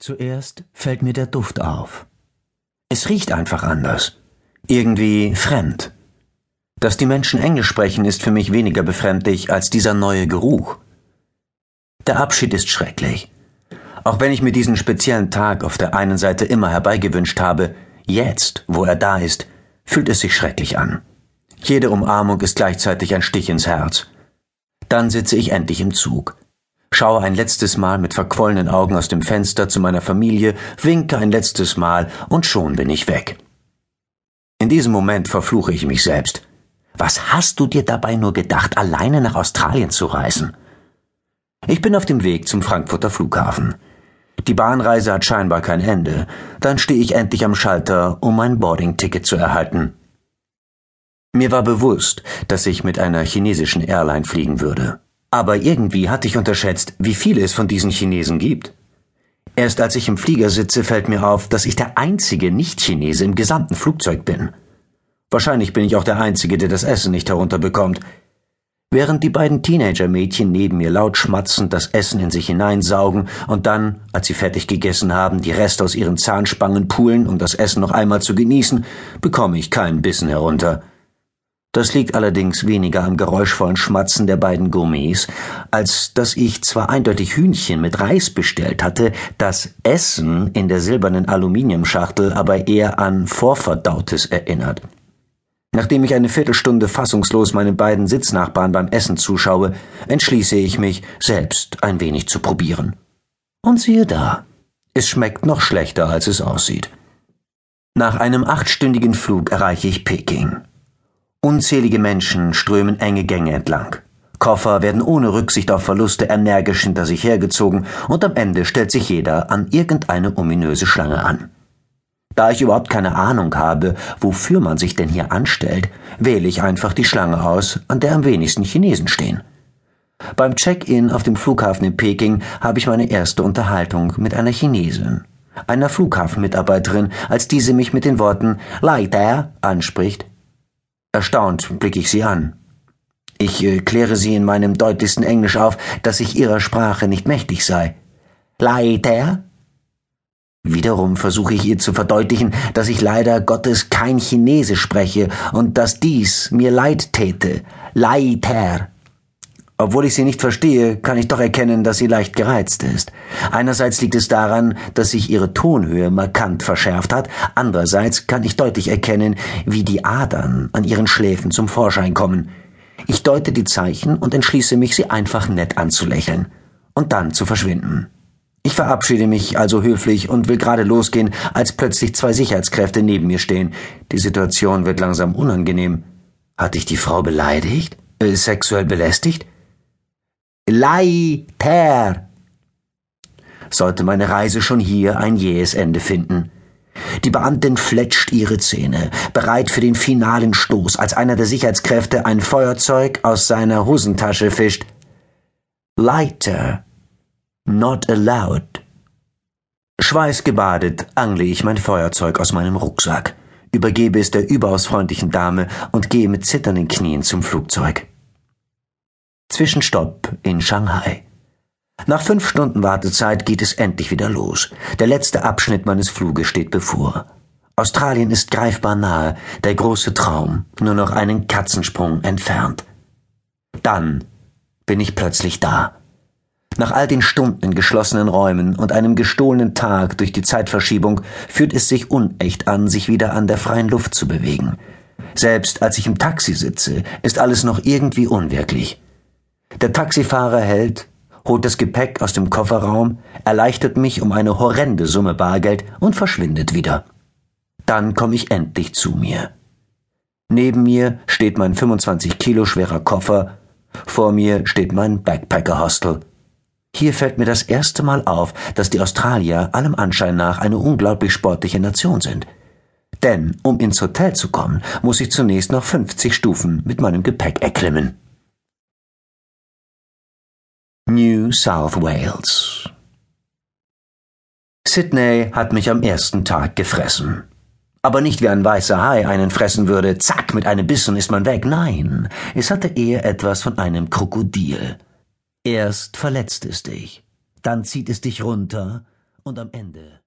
Zuerst fällt mir der Duft auf. Es riecht einfach anders. Irgendwie fremd. Dass die Menschen Englisch sprechen, ist für mich weniger befremdlich als dieser neue Geruch. Der Abschied ist schrecklich. Auch wenn ich mir diesen speziellen Tag auf der einen Seite immer herbeigewünscht habe, jetzt, wo er da ist, fühlt es sich schrecklich an. Jede Umarmung ist gleichzeitig ein Stich ins Herz. Dann sitze ich endlich im Zug schaue ein letztes Mal mit verquollenen Augen aus dem Fenster zu meiner Familie, winke ein letztes Mal und schon bin ich weg. In diesem Moment verfluche ich mich selbst. Was hast du dir dabei nur gedacht, alleine nach Australien zu reisen? Ich bin auf dem Weg zum Frankfurter Flughafen. Die Bahnreise hat scheinbar kein Ende. Dann stehe ich endlich am Schalter, um mein Boarding-Ticket zu erhalten. Mir war bewusst, dass ich mit einer chinesischen Airline fliegen würde. Aber irgendwie hatte ich unterschätzt, wie viele es von diesen Chinesen gibt. Erst als ich im Flieger sitze, fällt mir auf, dass ich der einzige Nicht-Chinese im gesamten Flugzeug bin. Wahrscheinlich bin ich auch der Einzige, der das Essen nicht herunterbekommt. Während die beiden Teenager-Mädchen neben mir laut schmatzend das Essen in sich hineinsaugen und dann, als sie fertig gegessen haben, die Reste aus ihren Zahnspangen pulen, um das Essen noch einmal zu genießen, bekomme ich keinen Bissen herunter. Das liegt allerdings weniger am geräuschvollen Schmatzen der beiden Gourmets, als dass ich zwar eindeutig Hühnchen mit Reis bestellt hatte, das Essen in der silbernen Aluminiumschachtel aber eher an Vorverdautes erinnert. Nachdem ich eine Viertelstunde fassungslos meinen beiden Sitznachbarn beim Essen zuschaue, entschließe ich mich, selbst ein wenig zu probieren. Und siehe da, es schmeckt noch schlechter, als es aussieht. Nach einem achtstündigen Flug erreiche ich Peking. Unzählige Menschen strömen enge Gänge entlang. Koffer werden ohne Rücksicht auf Verluste energisch hinter sich hergezogen und am Ende stellt sich jeder an irgendeine ominöse Schlange an. Da ich überhaupt keine Ahnung habe, wofür man sich denn hier anstellt, wähle ich einfach die Schlange aus, an der am wenigsten Chinesen stehen. Beim Check-in auf dem Flughafen in Peking habe ich meine erste Unterhaltung mit einer Chinesin, einer Flughafenmitarbeiterin, als diese mich mit den Worten Leiter anspricht Erstaunt blicke ich sie an. Ich äh, kläre sie in meinem deutlichsten Englisch auf, dass ich ihrer Sprache nicht mächtig sei. Leider? Wiederum versuche ich ihr zu verdeutlichen, dass ich leider Gottes kein Chinese spreche und dass dies mir leid täte. Leider. Obwohl ich sie nicht verstehe, kann ich doch erkennen, dass sie leicht gereizt ist. Einerseits liegt es daran, dass sich ihre Tonhöhe markant verschärft hat, andererseits kann ich deutlich erkennen, wie die Adern an ihren Schläfen zum Vorschein kommen. Ich deute die Zeichen und entschließe mich, sie einfach nett anzulächeln und dann zu verschwinden. Ich verabschiede mich also höflich und will gerade losgehen, als plötzlich zwei Sicherheitskräfte neben mir stehen. Die Situation wird langsam unangenehm. Hatte ich die Frau beleidigt? Äh, sexuell belästigt? Leiter! Sollte meine Reise schon hier ein jähes Ende finden. Die Beamtin fletscht ihre Zähne, bereit für den finalen Stoß, als einer der Sicherheitskräfte ein Feuerzeug aus seiner Hosentasche fischt. Lighter. Not allowed. Schweißgebadet angle ich mein Feuerzeug aus meinem Rucksack, übergebe es der überaus freundlichen Dame und gehe mit zitternden Knien zum Flugzeug. Zwischenstopp in Shanghai. Nach fünf Stunden Wartezeit geht es endlich wieder los. Der letzte Abschnitt meines Fluges steht bevor. Australien ist greifbar nahe, der große Traum, nur noch einen Katzensprung entfernt. Dann bin ich plötzlich da. Nach all den Stunden in geschlossenen Räumen und einem gestohlenen Tag durch die Zeitverschiebung fühlt es sich unecht an, sich wieder an der freien Luft zu bewegen. Selbst als ich im Taxi sitze, ist alles noch irgendwie unwirklich. Der Taxifahrer hält, holt das Gepäck aus dem Kofferraum, erleichtert mich um eine horrende Summe Bargeld und verschwindet wieder. Dann komme ich endlich zu mir. Neben mir steht mein 25 Kilo schwerer Koffer, vor mir steht mein Backpacker-Hostel. Hier fällt mir das erste Mal auf, dass die Australier allem Anschein nach eine unglaublich sportliche Nation sind. Denn um ins Hotel zu kommen, muss ich zunächst noch 50 Stufen mit meinem Gepäck erklimmen. New South Wales. Sydney hat mich am ersten Tag gefressen. Aber nicht wie ein weißer Hai einen fressen würde, zack, mit einem Bissen ist man weg. Nein, es hatte eher etwas von einem Krokodil. Erst verletzt es dich, dann zieht es dich runter Und am Ende